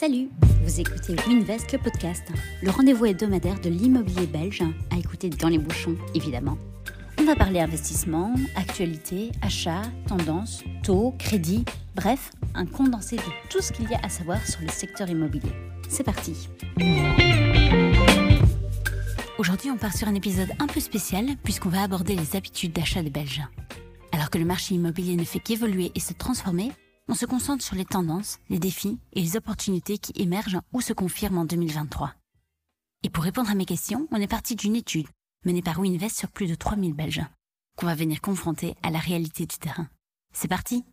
Salut, vous écoutez Winvest, le podcast, le rendez-vous hebdomadaire de l'immobilier belge, à écouter dans les bouchons, évidemment. On va parler investissement, actualité, achat, tendance, taux, crédit, bref, un condensé de tout ce qu'il y a à savoir sur le secteur immobilier. C'est parti Aujourd'hui, on part sur un épisode un peu spécial puisqu'on va aborder les habitudes d'achat des Belges. Alors que le marché immobilier ne fait qu'évoluer et se transformer, on se concentre sur les tendances, les défis et les opportunités qui émergent ou se confirment en 2023. Et pour répondre à mes questions, on est parti d'une étude menée par Winvest sur plus de 3000 Belges, qu'on va venir confronter à la réalité du terrain. C'est parti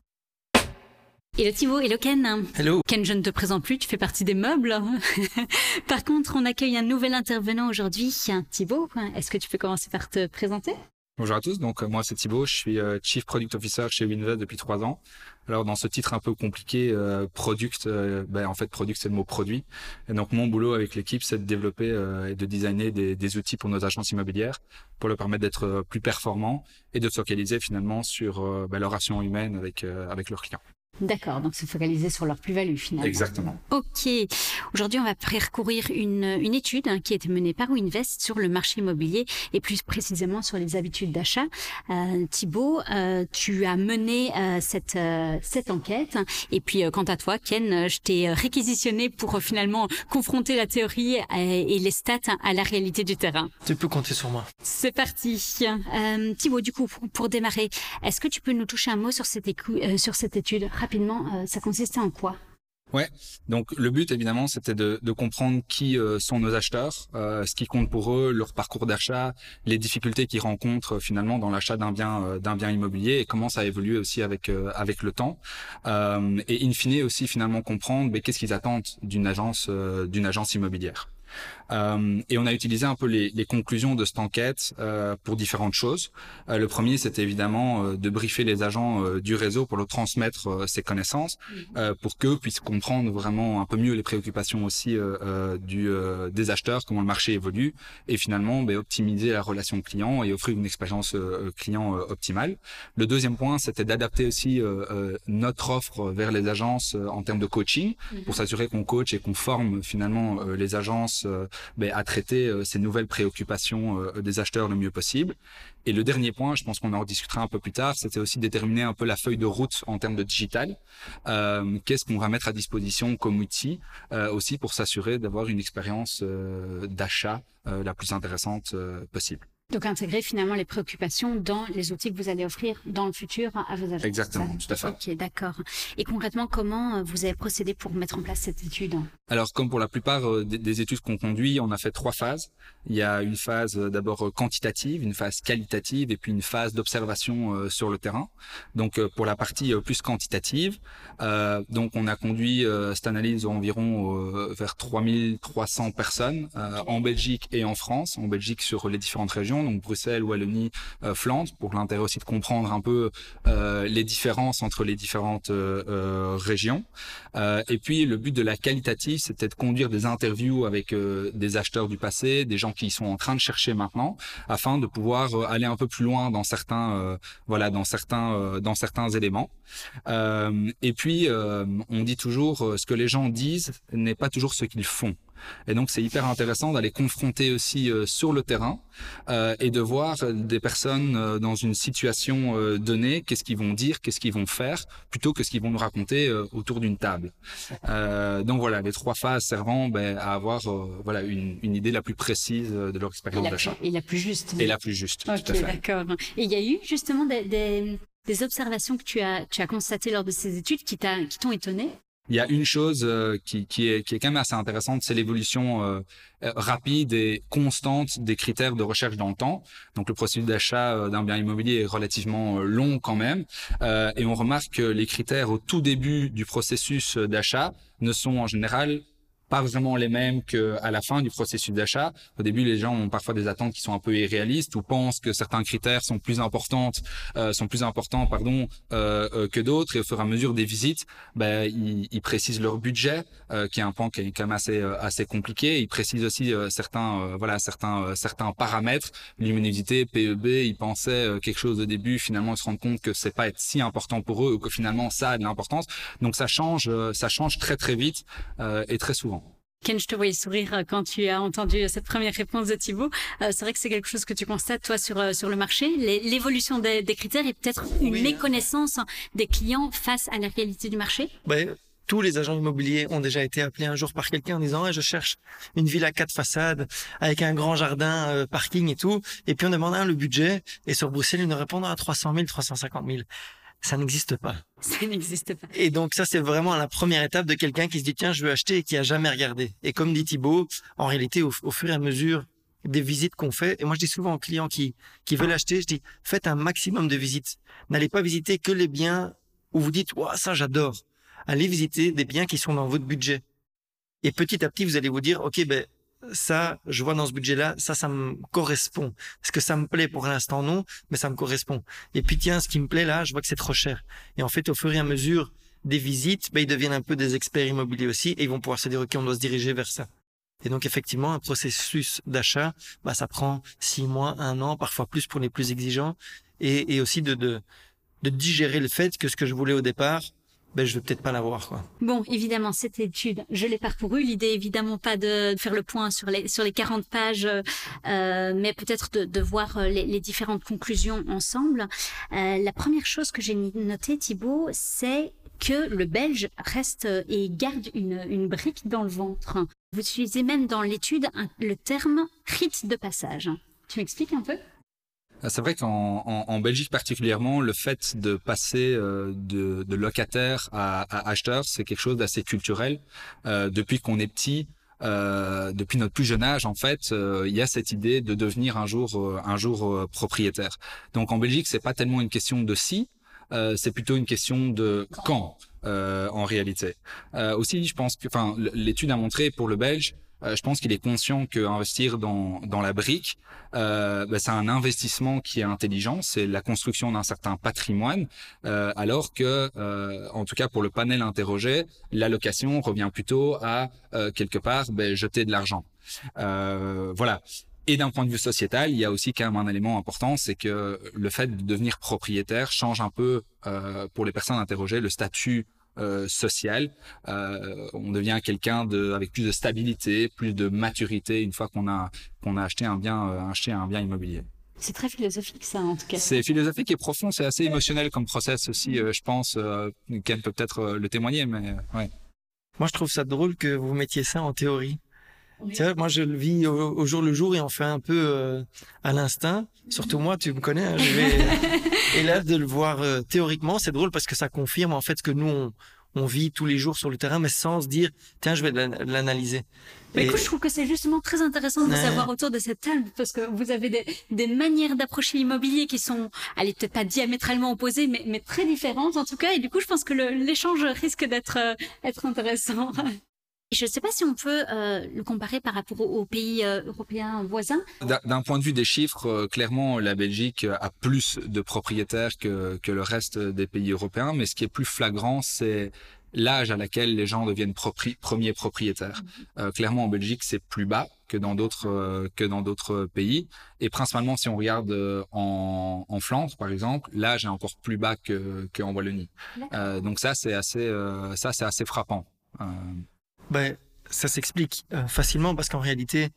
Hello Thibaut, hello Ken. Hello. Ken, je ne te présente plus, tu fais partie des meubles. par contre, on accueille un nouvel intervenant aujourd'hui. Thibaut, est-ce que tu peux commencer par te présenter? Bonjour à tous, donc euh, moi c'est Thibaut, je suis euh, Chief Product Officer chez Winvest depuis trois ans. Alors dans ce titre un peu compliqué, euh, product, ben, en fait product c'est le mot produit. Et donc mon boulot avec l'équipe c'est de développer et de designer des, des, outils pour nos agences immobilières pour leur permettre d'être plus performants et de se focaliser finalement sur ben, leur relation humaine avec, avec leurs clients. D'accord, donc se focaliser sur leur plus-value finalement. Exactement. Ok. Aujourd'hui, on va parcourir une, une étude hein, qui a été menée par Winvest sur le marché immobilier et plus précisément sur les habitudes d'achat. Euh, Thibaut, euh, tu as mené euh, cette, euh, cette enquête et puis quant à toi, Ken, je t'ai réquisitionné pour finalement confronter la théorie et, les stats à la réalité du terrain. Tu peux compter sur moi. C'est parti. Thibaut, du coup, pour, démarrer, est-ce que tu peux nous toucher un mot sur cette, sur cette étude? Rapidement, euh, ça consistait en quoi? Ouais, donc le but évidemment c'était de, de, comprendre qui euh, sont nos acheteurs, euh, ce qui compte pour eux, leur parcours d'achat, les difficultés qu'ils rencontrent finalement dans l'achat d'un bien d'un bien immobilier et comment ça a évolué aussi avec avec le temps et in fine aussi finalement comprendre mais qu'est-ce qu'ils attendent d'une agence d'une agence immobilière. Euh, et on a utilisé un peu les, les conclusions de cette enquête euh, pour différentes choses. Euh, le premier, c'était évidemment euh, de briefer les agents du réseau pour leur transmettre ces connaissances, mhm. pour qu'eux puissent comprendre vraiment un peu mieux les préoccupations aussi du, des acheteurs, comment le marché évolue, et finalement ben, optimiser la relation client et offrir une expérience client optimale. Le deuxième point, c'était d'adapter aussi notre offre vers les agences en termes de coaching, pour mhm. s'assurer qu'on coach et qu'on forme finalement les agences euh, ben, à traiter euh, ces nouvelles préoccupations euh, des acheteurs le mieux possible. Et le dernier point, je pense qu'on en rediscutera un peu plus tard, c'était aussi déterminer un peu la feuille de route en termes de digital. Qu'est-ce qu'on va mettre à disposition comme outil aussi pour s'assurer d'avoir une expérience d'achat la plus intéressante possible. Donc intégrer finalement les préoccupations dans les outils que vous allez offrir dans le futur à vos agents. Exactement, tout à fait. Ok, d'accord. Et concrètement, comment euh, vous avez procédé pour mettre en place cette étude? Alors comme pour la plupart euh, des, études qu'on conduit, on a fait trois phases. Il y a une phase euh, d'abord quantitative, une phase qualitative et puis une phase d'observation sur le terrain. Donc pour la partie plus quantitative, donc on a conduit cette analyse environ vers 3300 personnes en Belgique et en France. En Belgique sur les différentes régions donc Bruxelles, Wallonie, euh, Flandre, pour l'intérêt aussi de comprendre un peu euh, les différences entre les différentes euh, régions. et puis le but de la qualitative, c'était de conduire des interviews avec des acheteurs du passé, des gens qui sont en train de chercher maintenant, afin de pouvoir aller un peu plus loin dans certains, voilà, dans certains, dans certains éléments. et puis on dit toujours, ce que les gens disent n'est pas toujours ce qu'ils font. Et donc c'est hyper intéressant d'aller confronter aussi euh, sur le terrain euh, et de voir des personnes euh, dans une situation euh, donnée, qu'est-ce qu'ils vont dire, qu'est-ce qu'ils vont faire, plutôt que ce qu'ils vont nous raconter euh, autour d'une table. donc voilà, les trois phases servant ben, à avoir voilà une, une, idée la plus précise de leur expérience d'achat. Et la plus juste. Et la plus juste. Ok, d'accord. Et il y a eu justement des, des, des observations que tu as, tu as constatées lors de ces études qui t'ont étonné il y a une chose euh, qui, qui, est, qui est quand même assez intéressante, c'est l'évolution euh, euh, rapide et constante des critères de recherche dans le temps. Donc le processus d'achat d'un bien immobilier est relativement long quand même, et on remarque que les critères au tout début du processus d'achat ne sont en général pas vraiment les mêmes qu'à la fin du processus d'achat. Au début, les gens ont parfois des attentes qui sont un peu irréalistes ou pensent que certains critères sont plus importantes, euh, sont plus importants, pardon, euh, euh, que d'autres. Et au fur et à mesure des visites, ben, ils, ils précisent leur budget, euh, qui est un point qui est quand même assez euh, assez compliqué. Ils précisent aussi euh, certains, voilà, certains certains paramètres, luminosité, PEB. Ils pensaient quelque chose au début, finalement, ils se rendent compte que c'est pas être si important pour eux ou que finalement ça a de l'importance. Donc ça change, ça change très très vite et très souvent. Ken, je te voyais sourire euh, quand tu as entendu euh, cette première réponse de Thibault. Euh, c'est vrai que c'est quelque chose que tu constates, toi, sur, euh, sur le marché, l'évolution des, des, critères et peut-être une oui. méconnaissance des clients face à la réalité du marché ben, tous les agents immobiliers ont déjà été appelés un jour par quelqu'un en disant je cherche une ville à quatre façades avec un grand jardin, euh, parking et tout. Et puis on demande le budget et sur Bruxelles ils nous répondent à 300 000, 350 000 ça n'existe pas. Ça n'existe pas. Et donc ça, c'est vraiment la première étape de quelqu'un qui se dit tiens, je veux acheter et qui a jamais regardé. Et comme dit Thibault, en réalité, au, au fur et à mesure des visites qu'on fait, et moi je dis souvent aux clients qui qui veulent acheter, je dis faites un maximum de visites. N'allez pas visiter que les biens où vous dites waouh ça j'adore. Allez visiter des biens qui sont dans votre budget. Et petit à petit, vous allez vous dire ok ben ça, je vois dans ce budget-là, ça, ça me correspond. Est-ce que ça me plaît pour l'instant? Non, mais ça me correspond. Et puis tiens, ce qui me plaît là, je vois que c'est trop cher. Et en fait, au fur et à mesure des visites, ben, ils deviennent un peu des experts immobiliers aussi et ils vont pouvoir se dire, OK, on doit se diriger vers ça. Et donc, effectivement, un processus d'achat, bah, ça prend six mois, un an, parfois plus pour les plus exigeants et, et aussi de, de, de digérer le fait que ce que je voulais au départ, ben, je vais peut-être pas l'avoir, quoi. Bon, évidemment, cette étude, je l'ai parcourue. L'idée, évidemment, pas de faire le point sur les, sur les 40 pages, euh, mais peut-être de, de voir euh, les, différentes conclusions ensemble. Euh, la première chose que j'ai notée, Thibault, c'est que le belge reste et garde une, une brique dans le ventre. Vous utilisez même dans l'étude le terme rite de passage. Tu m'expliques un peu? C'est vrai qu'en en, en Belgique particulièrement, le fait de passer euh, de, de, locataire à, à acheteur, c'est quelque chose d'assez culturel. Euh, depuis qu'on est petit, euh, depuis notre plus jeune âge, en fait, euh, il y a cette idée de devenir un jour, euh, un jour euh, propriétaire. Donc en Belgique, c'est pas tellement une question de si, c'est plutôt une question de quand. en réalité. aussi, je pense que, enfin, l'étude a montré pour le Belge, je pense qu'il est conscient qu'investir dans, dans la brique, euh, bah, c'est un investissement qui est intelligent, c'est la construction d'un certain patrimoine, euh, alors que, euh, en tout cas pour le panel interrogé, l'allocation revient plutôt à euh, quelque part bah, jeter de l'argent. Euh, voilà. Et d'un point de vue sociétal, il y a aussi quand même un élément important, c'est que le fait de devenir propriétaire change un peu pour les personnes interrogées le statut euh, social. Euh, on devient quelqu'un de avec plus de stabilité, plus de maturité une fois qu'on a qu'on a acheté un bien euh, acheté un bien immobilier. C'est très philosophique ça en tout cas. C'est philosophique et profond, c'est assez émotionnel comme process aussi, euh, je pense. Euh, Ken peut peut-être le témoigner, mais ouais. Moi, je trouve ça drôle que vous mettiez ça en théorie. Oui. Moi, je le vis au, au, jour le jour et on fait un peu euh, à l'instinct. Surtout moi, tu me connais. Hein, je vais... et là, de le voir euh, théoriquement, c'est drôle parce que ça confirme en fait ce que nous on, on, vit tous les jours sur le terrain, mais sans se dire tiens, je vais l'analyser. Mais et... écoute, je trouve que c'est justement très intéressant de ouais. savoir autour de cette table parce que vous avez des, des manières d'approcher l'immobilier qui sont, allez, peut-être pas diamétralement opposées, mais, mais très différentes en tout cas. Et du coup, je pense que l'échange risque d'être euh, être intéressant. Je ne sais pas si on peut euh, le comparer par rapport aux, pays euh, européens voisins. D'un point de vue des chiffres, euh, clairement, la Belgique a plus de propriétaires que, que le reste des pays européens. Mais ce qui est plus flagrant, c'est l'âge à laquelle les gens deviennent propri premiers propriétaires. Mm -hmm. clairement, en Belgique, c'est plus bas que dans d'autres que dans d'autres pays. Et principalement, si on regarde en, en Flandre, par exemple, l'âge est encore plus bas que qu'en Wallonie. donc ça, c'est assez ça, c'est assez frappant. Ben, ça s'explique euh, facilement parce qu'en réalité,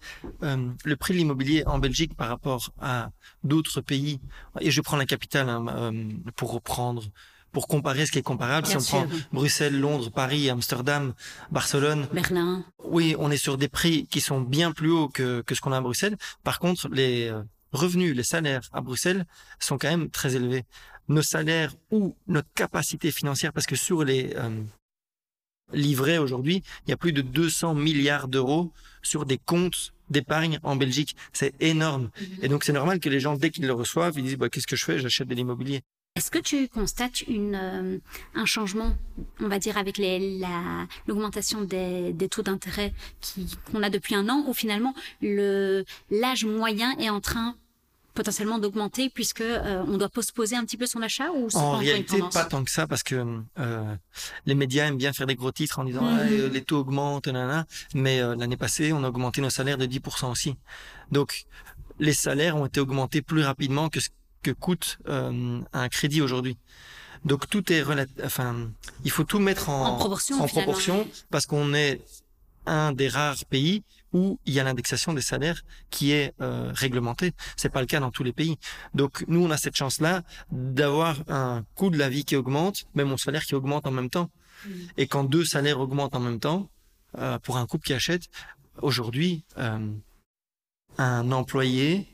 euh, le prix de l'immobilier en Belgique par rapport à d'autres pays, et je prends la capitale hein, euh, pour reprendre, pour comparer ce qui est comparable. Bien si on prend Bruxelles, Londres, Paris, Amsterdam, Barcelone, Berlin, oui, on est sur des prix qui sont bien plus hauts que, que ce qu'on a à Bruxelles. Par contre, les revenus, les salaires à Bruxelles sont quand même très élevés. Nos salaires ou notre capacité financière, parce que sur les livré aujourd'hui, il y a plus de 200 milliards d'euros sur des comptes d'épargne en Belgique. C'est énorme. -hmm. Et donc, c'est normal que les gens, dès qu'ils le reçoivent, ils disent, bah, qu'est-ce que je fais? J'achète de l'immobilier. Est-ce que tu constates une, euh, un changement, on va dire, avec la, l'augmentation des, des taux d'intérêt qu'on a depuis un an, ou finalement le, l'âge moyen est en train potentiellement d'augmenter puisque euh, on doit postposer un petit peu son achat ou En réalité, pas tant que ça, parce que euh, les médias aiment bien faire des gros titres en disant. Ah, euh, les taux augmentent, nanana. mais euh, l'année passée, on a augmenté nos salaires de 10% aussi. Donc, les salaires ont été augmentés plus rapidement que ce que coûte euh, un crédit aujourd'hui. Donc, tout est. Enfin, il faut tout mettre en, En proportion, en proportion parce qu'on est un des rares pays où il y a l'indexation des salaires qui est euh, réglementée. C'est pas le cas dans tous les pays. Donc nous, on a cette chance-là d'avoir un coût de la vie qui augmente, mais mon salaire qui augmente en même temps. Mm. Et quand deux salaires augmentent en même temps, euh, pour un couple qui achète, aujourd'hui, euh, un employé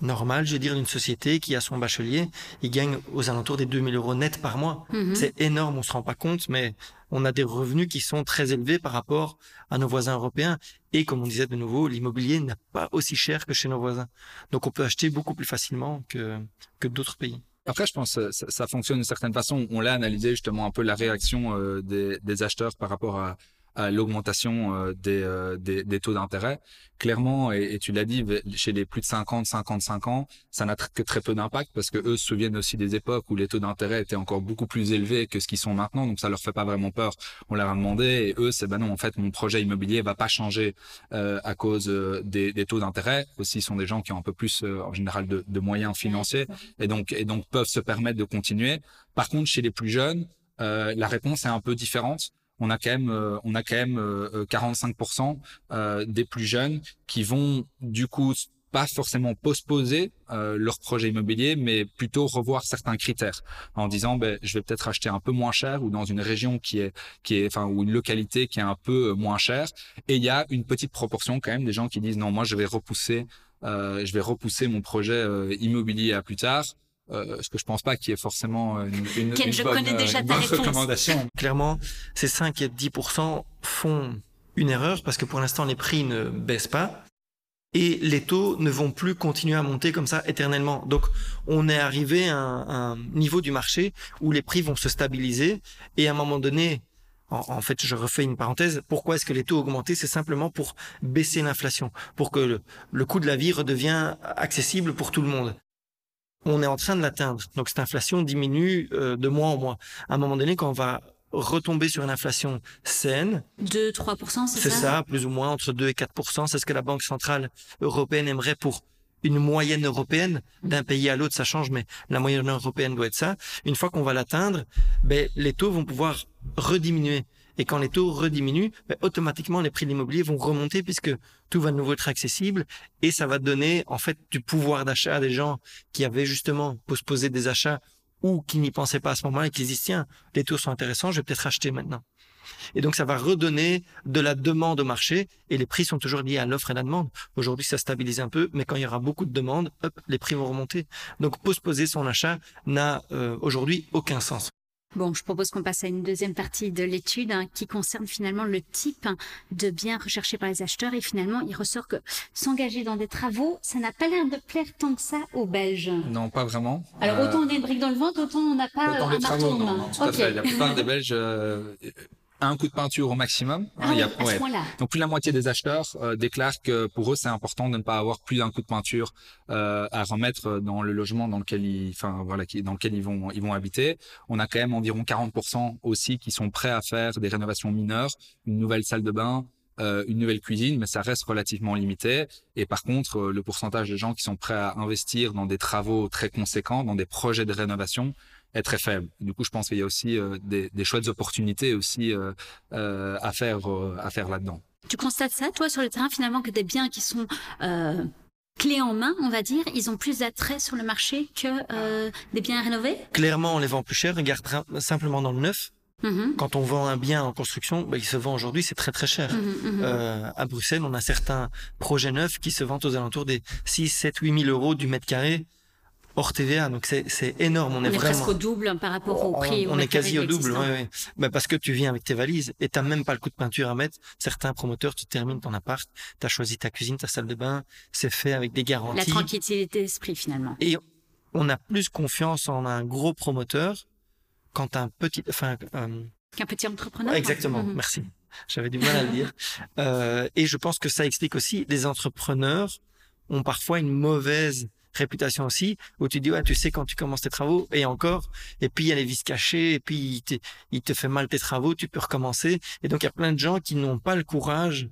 normal, je veux dire, d'une société qui a son bachelier, il gagne aux alentours des 2000 euros net par mois. Mhm. C'est énorme, on se rend pas compte, mais on a des revenus qui sont très élevés par rapport à nos voisins européens. Et comme on disait de nouveau, l'immobilier n'est pas aussi cher que chez nos voisins. Donc on peut acheter beaucoup plus facilement que, que d'autres pays. Après, je pense que ça, fonctionne d'une certaine façon. On l'a analysé justement un peu la réaction euh, des acheteurs par rapport à, à l'augmentation euh, des, euh, des, des taux d'intérêt. Clairement, et, et tu l'as dit, chez les plus de 50, 55 ans, ça n'a que très peu d'impact parce que eux se souviennent aussi des époques où les taux d'intérêt étaient encore beaucoup plus élevés que ce qu'ils sont maintenant. Donc ça leur fait pas vraiment peur. On leur a demandé et eux, c'est ben non, en fait, mon projet immobilier va pas changer euh, à cause euh, des, des taux d'intérêt. Aussi, sont des gens qui ont un peu plus, euh, en général, de, de moyens financiers et donc et donc peuvent se permettre de continuer. Par contre, chez les plus jeunes, euh, la réponse est un peu différente. On a quand même, euh, on a quand même euh, 45% euh, des plus jeunes qui vont du coup pas forcément postposer euh, leur projet immobilier, mais plutôt revoir certains critères en disant ben, je vais peut-être acheter un peu moins cher ou dans une région qui est qui est enfin ou une localité qui est un peu euh, moins chère. Et il y a une petite proportion quand même des gens qui disent non moi je vais repousser euh, je vais repousser mon projet euh, immobilier à plus tard. Euh, ce que je pense pas qu'il y ait forcément une, une, Ken, une je bonne, connais euh, déjà une bonne réponse. recommandation. Clairement, ces 5 et 10% font une erreur parce que pour l'instant, les prix ne baissent pas et les taux ne vont plus continuer à monter comme ça éternellement. Donc, on est arrivé à un, un niveau du marché où les prix vont se stabiliser et à un moment donné, en, en fait, je refais une parenthèse. Pourquoi est-ce que les taux ont augmenté? C'est simplement pour baisser l'inflation, pour que le, le coût de la vie redevient accessible pour tout le monde. On est en train de l'atteindre. Donc, cette inflation diminue euh, de mois en mois. À un moment donné, quand on va retomber sur une inflation saine, 2-3%, c'est c'est ça? ça, plus ou moins entre 2 et 4 C'est ce que la Banque centrale européenne aimerait pour une moyenne européenne. D'un pays à l'autre, ça change, mais la moyenne européenne doit être ça. Une fois qu'on va l'atteindre, ben, les taux vont pouvoir rediminuer. Et quand les taux rediminuent, ben, automatiquement, les prix de l'immobilier vont remonter puisque tout va de nouveau être accessible et ça va donner, en fait, du pouvoir d'achat à des gens qui avaient justement postposé des achats ou qui n'y pensaient pas à ce moment-là et qui se disent, tiens, les taux sont intéressants, je vais peut-être acheter maintenant. Et donc, ça va redonner de la demande au marché et les prix sont toujours liés à l'offre et la demande. Aujourd'hui, ça stabilise un peu, mais quand il y aura beaucoup de demandes, hop, les prix vont remonter. Donc, postposer son achat n'a euh, aujourd'hui aucun sens. Bon, je propose qu'on passe à une deuxième partie de l'étude hein, qui concerne finalement le type hein, de biens recherchés par les acheteurs et finalement il ressort que s'engager dans des travaux, ça n'a pas l'air de plaire tant que ça aux Belges. Non, pas vraiment. Alors Euh, autant on a une brique dans le ventre, autant on n'a pas Autant euh, les un travaux, non, main. non, tout à fait. La plupart des Belges, euh, un coup de peinture au maximum. hein, Ah il y a- à ouais. ce. Donc plus de la moitié des acheteurs euh, déclarent que pour eux c'est important de ne pas avoir plus d'un coup de peinture euh, à remettre dans le logement dans lequel ils, enfin voilà, qui, dans lequel ils vont ils vont habiter. On a quand même environ 40% aussi qui sont prêts à faire des rénovations mineures, une nouvelle salle de bain. Euh, une nouvelle cuisine, mais ça reste relativement limité. Et par contre, euh, le pourcentage de gens qui sont prêts à investir dans des travaux très conséquents, dans des projets de rénovation, est très faible. Du coup, je pense qu'il y a aussi euh, des, des chouettes opportunités aussi euh, euh, à faire euh, à faire là-dedans. Tu constates ça, toi, sur le terrain, finalement, que des biens qui sont euh, clés en main, on va dire, ils ont plus d'attrait sur le marché que euh, des biens rénovés? Clairement, on les vend plus cher. Regarde simplement dans le neuf. Mhm, Quand on vend un bien en construction, ben, il se vend aujourd'hui, c'est très très cher. mhm, mhm. Euh, à Bruxelles, on a certains projets neufs qui se vendent aux alentours des 6, 7, 8 000 euros du mètre carré hors TVA. Donc c'est c'est énorme. On, on est, est vraiment. presque au double par rapport au on, prix. on est quasi au double, l'existant. ouais, ouais. Ben, parce que tu viens avec tes valises et t'as même pas le coup de peinture à mettre. Certains promoteurs, tu termines ton appart, t'as choisi ta cuisine, ta salle de bain, c'est fait avec des La garanties. tranquillité d'esprit, finalement. Et on a plus confiance en un gros promoteur quand un petit, enfin, euh, Qu'un petit entrepreneur. exactement. Mhm. Merci. J'avais du mal à le dire. Euh, et je pense que ça explique aussi les entrepreneurs ont parfois une mauvaise réputation aussi, où tu dis, ouais, tu sais, quand tu commences tes travaux, et encore, et puis il y a les vis cachées, et puis il te, il te fait mal tes travaux, tu peux recommencer. Et donc, il y a plein de gens qui n'ont pas le courage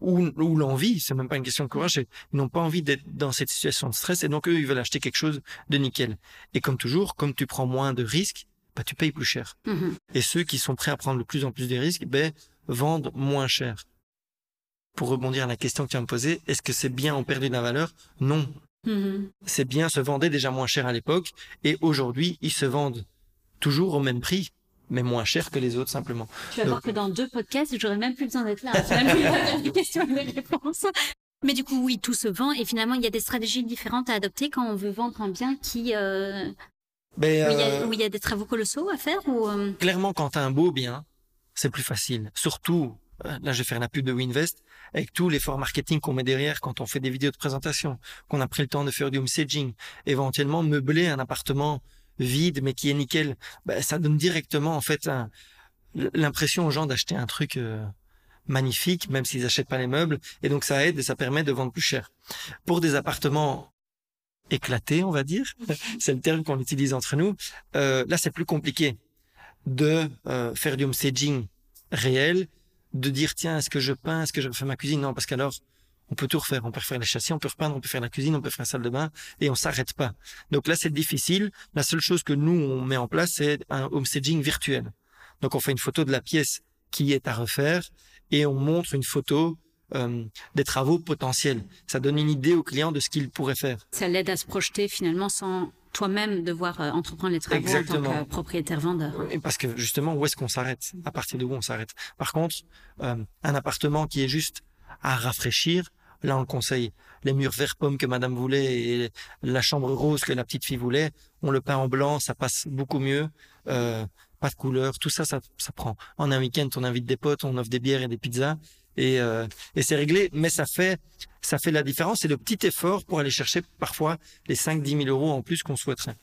ou, ou l'envie, c'est même pas une question de courage, ils n'ont pas envie d'être dans cette situation de stress, et donc eux, ils veulent acheter quelque chose de nickel. Et comme toujours, comme tu prends moins de risques, bah, tu payes plus cher. Mhm. Et ceux qui sont prêts à prendre de plus en plus de risques, ben, vendent moins cher. Pour rebondir à la question que tu as me posée, est-ce que c'est bien en perdu de la valeur? Non. Mhm. Ces biens se vendaient déjà moins cher à l'époque et aujourd'hui, ils se vendent toujours au même prix, mais moins cher que les autres simplement. Tu vas voir Donc- que dans deux podcasts, j'aurais même plus besoin d'être là. C'est même plus les questions et les réponses. Mais du coup, oui, tout se vend et finalement, il y a des stratégies différentes à adopter quand on veut vendre un bien qui, euh, Ben, où, il y a, euh, où il y a des travaux colossaux à faire ou euh, clairement, quand tu as un beau bien, c'est plus facile. Surtout, euh, là, je vais faire la pub de Winvest, avec tout l'effort marketing qu'on met derrière quand on fait des vidéos de présentation, qu'on a pris le temps de faire du home staging, éventuellement meubler un appartement vide mais qui est nickel, ben, ça donne directement en fait un- l'impression aux gens d'acheter un truc euh, magnifique, même s'ils n'achètent pas les meubles, et donc ça aide et ça permet de vendre plus cher. Pour des appartements éclatés, on va dire, c'est le terme qu'on utilise entre nous, euh, là c'est plus compliqué de euh, faire du home staging réel, de dire tiens est-ce que je peins, est-ce que je refais ma cuisine? Non parce qu'alors on peut tout refaire, on peut refaire les châssis, on peut repeindre, on peut faire la cuisine, on peut faire la salle de bain et on s'arrête pas. Donc là c'est difficile. La seule chose que nous on met en place c'est un home staging virtuel. Donc on fait une photo de la pièce qui est à refaire et on montre une photo euh, des travaux potentiels. Ça donne une idée au client de ce qu'il pourrait faire. ça l'aide à se projeter finalement sans toi-même devoir euh, entreprendre les travaux en Exactement. tant que propriétaire-vendeur. Et parce que justement, où est-ce qu'on s'arrête? À partir de où on s'arrête? Par contre, euh, un appartement qui est juste à rafraîchir, là on le conseille. Les murs vert pomme que Madame voulait et la chambre rose que la petite fille voulait, on le peint en blanc, ça passe beaucoup mieux. Euh, pas de couleur, tout ça, ça, ça prend. En un week-end, on invite des potes, on offre des bières et des pizzas et, euh, et c'est réglé. Mais ça fait, ça fait la différence. C'est le petit effort pour aller chercher parfois les 5-10 000 euros en plus qu'on souhaiterait.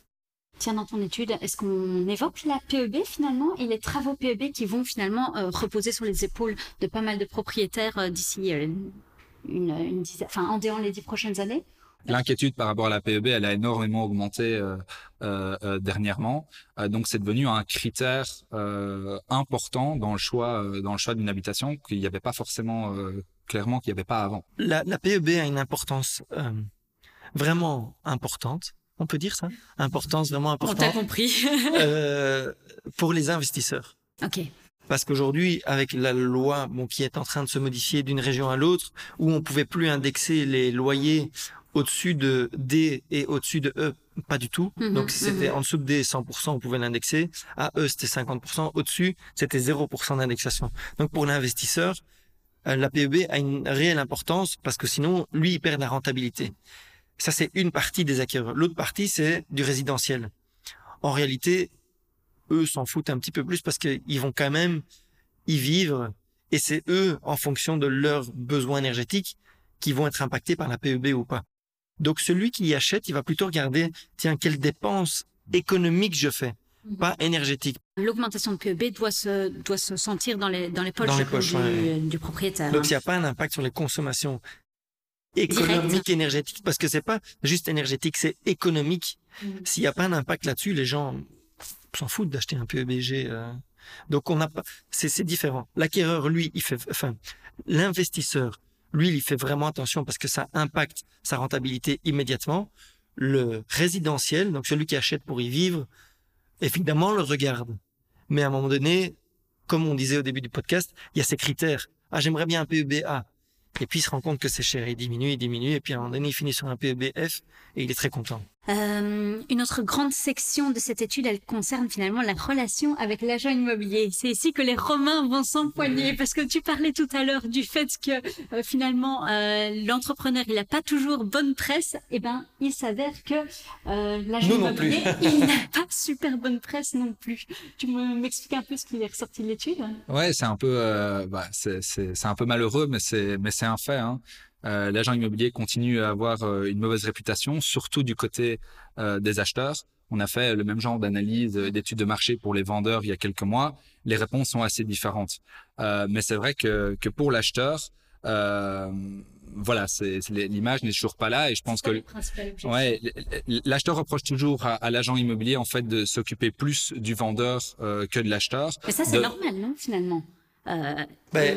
Tiens, dans ton étude, est-ce qu'on évoque la PEB finalement et les travaux PEB qui vont finalement euh, reposer sur les épaules de pas mal de propriétaires euh, d'ici une, enfin en dehors les dix prochaines années? L'inquiétude par rapport à la PEB, elle a énormément augmenté euh, euh, euh, dernièrement. Euh, donc, c'est devenu un critère euh, important dans le choix, euh, dans le choix d'une habitation qu'il n'y avait pas forcément euh, clairement qu'il n'y avait pas avant. La, la PEB a une importance euh, vraiment importante. On peut dire ça? Importance vraiment On t'a importante compris. euh, pour les investisseurs. ok. Parce qu'aujourd'hui, avec la loi bon, qui est en train de se modifier d'une région à l'autre, où on pouvait plus indexer les loyers au-dessus de D et au-dessus de E, pas du tout. Mhm, Donc si c'était mhm. en dessous de D 100%, on pouvait l'indexer. À E, c'était 50%. Au-dessus, c'était 0% d'indexation. Donc pour l'investisseur, euh, la PEB a une réelle importance parce que sinon, lui, il perd la rentabilité. Ça, c'est une partie des acquéreurs. L'autre partie, c'est du résidentiel. En réalité, eux s'en foutent un petit peu plus parce qu'ils vont quand même y vivre et c'est eux, en fonction de leurs besoins énergétiques, qui vont être impactés par la PEB ou pas. Donc celui qui y achète, il va plutôt regarder, tiens, quelles dépenses économiques je fais, Mhm. pas énergétiques. L'augmentation de PEB doit se, doit se sentir dans les, dans les poches, Dans les du- poches, du, ouais. du propriétaire. Donc hein. il n'y a pas un impact sur les consommations économiques, énergétiques, parce que c'est pas juste énergétique, c'est économique. Mhm. S'il n'y a pas un impact là-dessus, les gens s'en foutent d'acheter un PEBG. euh. Donc on n'a pas, c'est différent. L'acquéreur, lui, il fait, enfin, l'investisseur, lui, il fait vraiment attention parce que ça impacte sa rentabilité immédiatement. Le résidentiel, donc celui qui achète pour y vivre, évidemment, le regarde. Mais à un moment donné, comme on disait au début du podcast, il y a ces critères. Ah, j'aimerais bien un PEBA. Et puis il se rend compte que c'est cher, il diminue, il diminue, et puis à un moment donné, il finit sur un PEBF et il est très content. Euh, une autre grande section de cette étude, elle concerne finalement la relation avec l'agent immobilier. C'est ici que les Romains vont s'empoigner parce que tu parlais tout à l'heure du fait que euh, finalement euh, l'entrepreneur il n'a pas toujours bonne presse. Et ben il s'avère que euh, l'agent immobilier il n'a pas super bonne presse non plus. Tu me m'expliques un peu ce qui est ressorti de l'étude? Ouais, c'est un peu, euh, bah, c'est, c'est, c'est un peu malheureux, mais c'est, mais c'est un fait. Hein. Euh, l'agent immobilier continue à avoir euh, une mauvaise réputation, surtout du côté euh, des acheteurs. On a fait le même genre d'analyse d'études de marché pour les vendeurs il y a quelques mois. Les réponses sont assez différentes. mais c'est vrai que, que pour l'acheteur, voilà, c'est l'image n'est toujours pas là et je pense que ouais, l'acheteur reproche toujours à, l'agent immobilier en fait de s'occuper plus du vendeur que de l'acheteur. Mais ça c'est normal, non finalement? Ben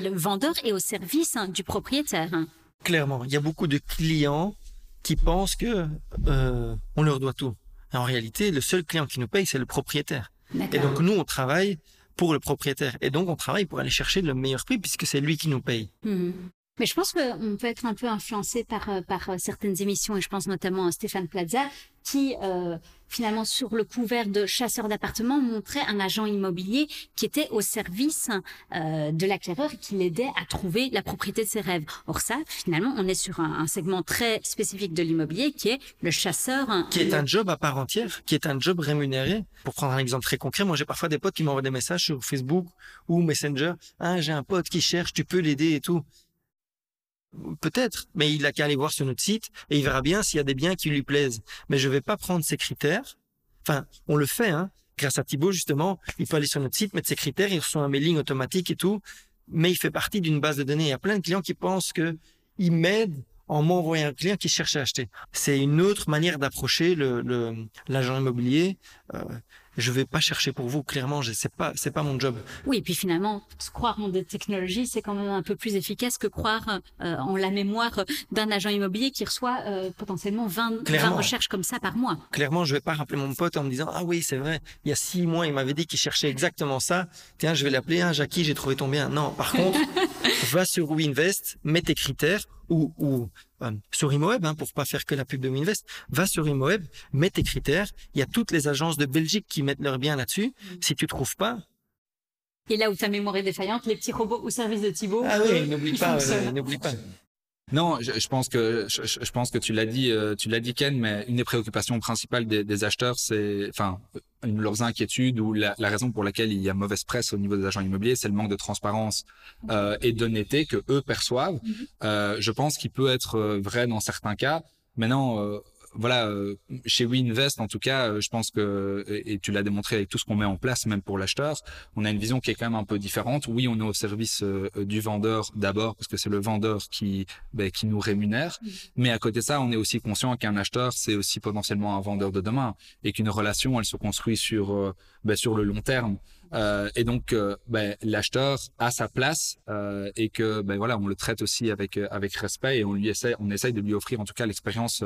le vendeur est au service hein, du propriétaire. Hein. Clairement, il y a beaucoup de clients qui pensent que euh, on leur doit tout. en réalité, le seul client qui nous paye, c'est le propriétaire. Et donc nous, on travaille pour le propriétaire. Et donc on travaille pour aller chercher le meilleur prix puisque c'est lui qui nous paye. Mmh. Mais je pense qu'on peut être un peu influencé par, euh, par euh, certaines émissions, et je pense notamment à Stéphane Plaza, qui euh, finalement sur le couvert de chasseur d'appartements montrait un agent immobilier qui était au service euh, de l'acquéreur et qui l'aidait à trouver la propriété de ses rêves. Or ça, finalement, on est sur un, un segment très spécifique de l'immobilier qui est le chasseur. Qui est un job à part entière, qui est un job rémunéré. Pour prendre un exemple très concret, moi j'ai parfois des potes qui m'envoient des messages sur Facebook ou Messenger. Ah, j'ai un pote qui cherche, tu peux l'aider et tout. Peut-être, mais il a qu'à aller voir sur notre site et il verra bien s'il y a des biens qui lui plaisent. Mais je vais pas prendre ces critères. Enfin, on le fait, hein. Grâce à Thibaut, justement, il peut aller sur notre site, mettre ses critères, il reçoit un mailing automatique et tout. Mais il fait partie d'une base de données. Il y a plein de clients qui pensent que ils m'aident en m'envoyant un client qui cherche à acheter. C'est une autre manière d'approcher le, l'agent immobilier. Euh, je vais pas chercher pour vous. Clairement, c'est pas c'est pas mon job. Oui, et puis finalement, croire en des technologies, c'est quand même un peu plus efficace que croire euh, en la mémoire d'un agent immobilier qui reçoit euh, potentiellement 20, 20, recherches comme ça par mois. Clairement, je vais pas rappeler mon pote en me disant ah oui c'est vrai, il y a six mois il m'avait dit qu'il cherchait exactement ça. Tiens, je vais l'appeler. Hein, Jackie, j'ai trouvé ton bien. Non, par contre, va sur WinVest, mets tes critères ou, ou euh, sur ImoWeb, hein, pour pas faire que la pub de WinVest, va sur ImoWeb, mets tes critères. Il y a toutes les agences de Belgique qui mettent leur bien là-dessus. Mm. Si tu trouves pas, et là où ta mémoire est défaillante, les petits robots au service de Thibaut. Ah oui, n'oublie pas, n'oublie pas. Non, je, je, pense que je, je, pense que tu l'as dit, euh, tu l'as dit Ken, mais une des préoccupations principales des, des acheteurs, c'est, enfin, une leurs inquiétudes ou la, la, raison pour laquelle il y a mauvaise presse au niveau des agents immobiliers, c'est le manque de transparence euh, et d'honnêteté que eux perçoivent. Mm-hmm. Euh, je pense qu'il peut être euh, vrai dans certains cas. Maintenant, euh, voilà, euh, chez WeInvest, en tout cas, euh, je pense que, et tu l'as démontré avec tout ce qu'on met en place, même pour l'acheteur, on a une vision qui est quand même un peu différente. Oui, on est au service euh, du vendeur d'abord, parce que c'est le vendeur qui, ben, qui nous rémunère. Mais à côté de ça, on est aussi conscient qu'un acheteur, c'est aussi potentiellement un vendeur de demain, et qu'une relation, elle se construit sur, ben, sur le long terme. Euh, et donc, euh, ben, l'acheteur a sa place euh, et que ben voilà, on le traite aussi avec avec respect et on lui essaie, on essaye de lui offrir en tout cas l'expérience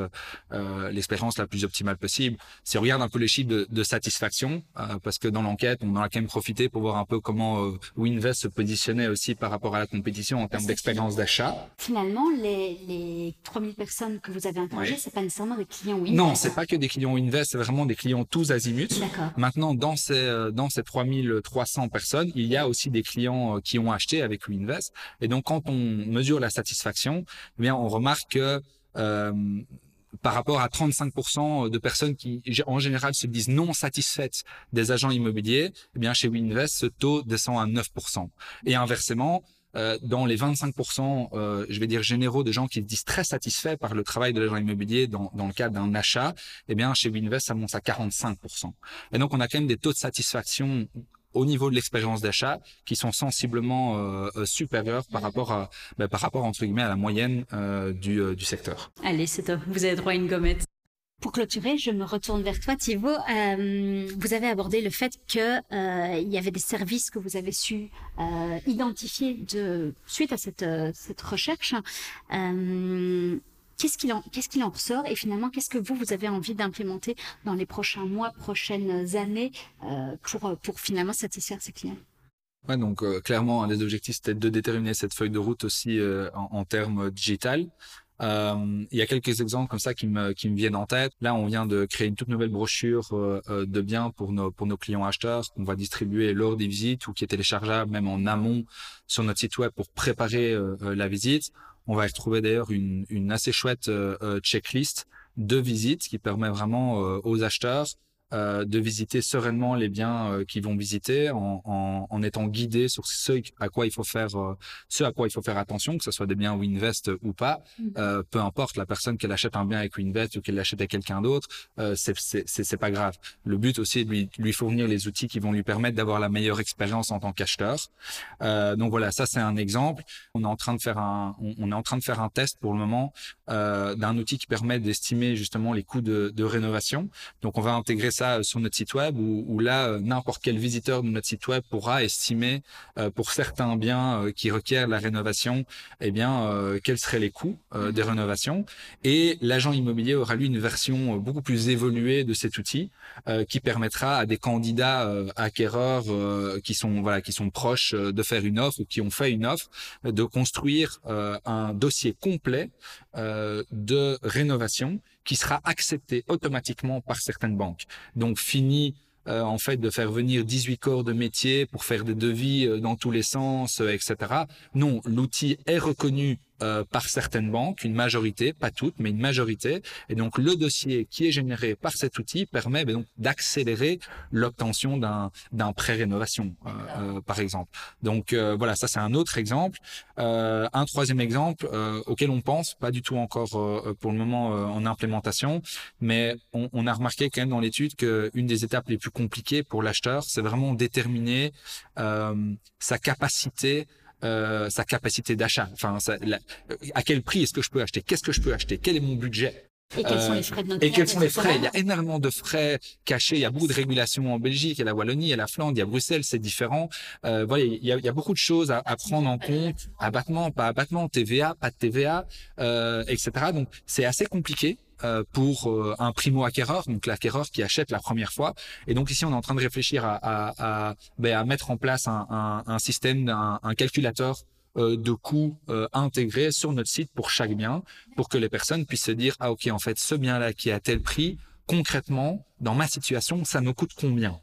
l'expérience la plus optimale possible. Si on regarde un peu les chiffres de, de satisfaction, parce que dans l'enquête, on en a quand même profité pour voir un peu comment Winvest se positionnait aussi par rapport à la compétition en termes d'expérience d'achat. Finalement, les, les 3000 personnes que vous avez interrogées, c'est pas nécessairement des clients Winvest. Non, c'est pas que des clients Winvest, c'est vraiment des clients tous azimuts. Maintenant, dans ces dans ces 3000 300 personnes, il y a aussi des clients euh, qui ont acheté avec Winvest. Et donc, quand on mesure la satisfaction, eh bien, on remarque que euh, par rapport à 35% de personnes qui, en général, se disent non satisfaites des agents immobiliers, eh bien, chez Winvest, ce taux descend à 9%. Et inversement, euh, dans les 25%, euh, je vais dire généraux, de gens qui se disent très satisfaits par le travail de l'agent immobilier dans, dans le cadre d'un achat, eh bien, chez Winvest, ça monte à 45%. Et donc, on a quand même des taux de satisfaction au niveau de l'expérience d'achat qui sont sensiblement euh, euh, supérieurs par rapport à bah, par rapport entre guillemets à la moyenne euh, du, du secteur. Allez, c'est top. Vous avez droit à une gommette. Pour clôturer, je me retourne vers toi, Thibaut. Euh, vous avez abordé le fait que euh, il y avait des services que vous avez su euh, identifier de suite à cette, cette recherche. Qu'est-ce qu'il en, qu'est-ce qu'il en ressort et finalement qu'est-ce que vous vous avez envie d'implémenter dans les prochains mois, prochaines années euh, pour pour finalement satisfaire ces clients? Ouais, donc euh, clairement un des objectifs c'était de déterminer cette feuille de route aussi euh, en, en, termes digital. il y a quelques exemples comme ça qui me qui me viennent en tête. Là, on vient de créer une toute nouvelle brochure de biens pour nos pour nos clients acheteurs qu'on va distribuer lors des visites ou qui est téléchargeable même en amont sur notre site web pour préparer la visite. On va y retrouver d'ailleurs une, une, assez chouette euh, euh, checklist de visites qui permet vraiment euh, aux acheteurs euh, de visiter sereinement les biens euh, qu'ils vont visiter en, en, en, étant guidés sur ce à quoi il faut faire euh, ce à quoi il faut faire attention que ce soit des biens Winvest ou pas. Mmh. euh, peu importe la personne qu'elle achète un bien avec Winvest ou qu'elle l'achète à quelqu'un d'autre euh, c'est c'est pas grave. Le but aussi est de lui, lui fournir les outils qui vont lui permettre d'avoir la meilleure expérience en tant qu'acheteur. Donc voilà ça c'est un exemple. On est en train de faire un on, on, est en train de faire un test pour le moment d'un outil qui permet d'estimer justement les coûts de, de rénovation. Donc on va intégrer ça sur notre site web où, où là, euh, n'importe quel visiteur de notre site web pourra estimer euh, pour certains biens euh, qui requièrent la rénovation, eh bien, euh, quels seraient les coûts euh, des rénovations. Et l'agent immobilier aura lui une version beaucoup plus évoluée de cet outil qui permettra à des candidats acquéreurs qui sont voilà qui sont proches de faire une offre ou qui ont fait une offre de construire un dossier complet de rénovation qui sera accepté automatiquement par certaines banques. Donc fini euh, en fait de faire venir 18 corps de métier pour faire des devis euh, dans tous les sens, euh, etc. Non, l'outil est reconnu euh, par certaines banques, une majorité, pas toutes, mais une majorité. Et donc le dossier qui est généré par cet outil permet ben, donc d'accélérer l'obtention d'un d'un prêt rénovation, euh, euh, par exemple. Donc euh, voilà, ça c'est un autre exemple. Euh, un troisième exemple auquel on pense, pas du tout encore pour le moment en implémentation, mais on, on, a remarqué quand même dans l'étude qu'une des étapes les plus compliquées pour l'acheteur, c'est vraiment déterminer sa capacité euh, sa capacité d'achat. Enfin, ça, la, à quel prix est-ce que je peux acheter? Qu'est-ce que je peux acheter? Quel est mon budget? Et quels sont les frais de Et quels sont les frais? Il y a énormément de frais cachés. Il y a beaucoup de régulations en Belgique, il y a la Wallonie, il y a la Flandre, il y a Bruxelles, c'est différent. Euh, voilà, il y, a, il y, a, beaucoup de choses à, à prendre en compte. Abattement, pas abattement, TVA, pas de TVA, euh, etc. Donc c'est assez compliqué. Euh, pour euh, un primo acquéreur, donc l'acquéreur qui achète la première fois. Et donc ici, on est en train de réfléchir à, à, à, ben, à mettre en place un, un, un système, un, un calculateur euh, de coûts euh, intégrés sur notre site pour chaque bien, pour que les personnes puissent se dire ah ok en fait ce bien là qui est à tel prix concrètement dans ma situation ça me coûte combien?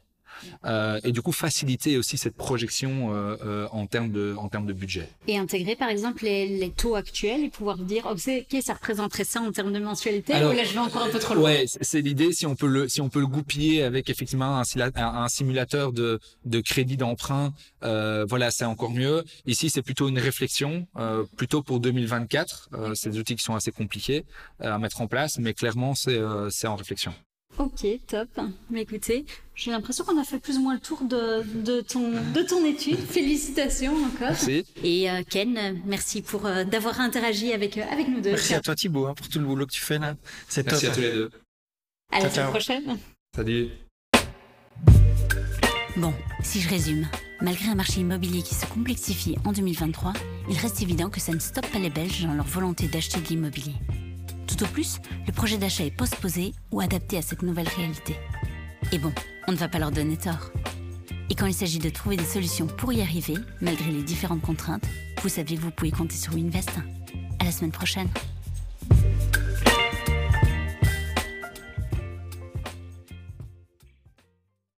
Euh, et du coup faciliter aussi cette projection euh, euh, en termes de en termes de budget. Et intégrer par exemple les, les taux actuels et pouvoir dire ok ça représenterait ça en termes de mensualité Alors, ou là je vais encore un peu trop loin. Ouais, c'est l'idée si on peut le si on peut le goupiller avec effectivement un, un simulateur de de crédit d'emprunt, euh, voilà c'est encore mieux. Ici c'est plutôt une réflexion, euh, plutôt pour 2024. Euh, c'est des outils qui sont assez compliqués à mettre en place, mais clairement c'est c'est en réflexion. Ok, top. Mais écoutez, j'ai l'impression qu'on a fait plus ou moins le tour de, de, ton, de ton étude. Félicitations encore. Merci. Et euh, Ken, merci pour euh, d'avoir interagi avec, euh, avec nous deux. Merci à toi Thibaut hein, pour tout le boulot que tu fais là. C'est top. Merci à tous les deux. À la semaine prochaine. Salut. Bon, si je résume, malgré un marché immobilier qui se complexifie en 2023, il reste évident que ça ne stoppe pas les Belges dans leur volonté d'acheter de l'immobilier. Tout au plus, le projet d'achat est postposé ou adapté à cette nouvelle réalité. Et bon, on ne va pas leur donner tort. Et quand il s'agit de trouver des solutions pour y arriver, malgré les différentes contraintes, vous savez que vous pouvez compter sur Winvest. À la semaine prochaine.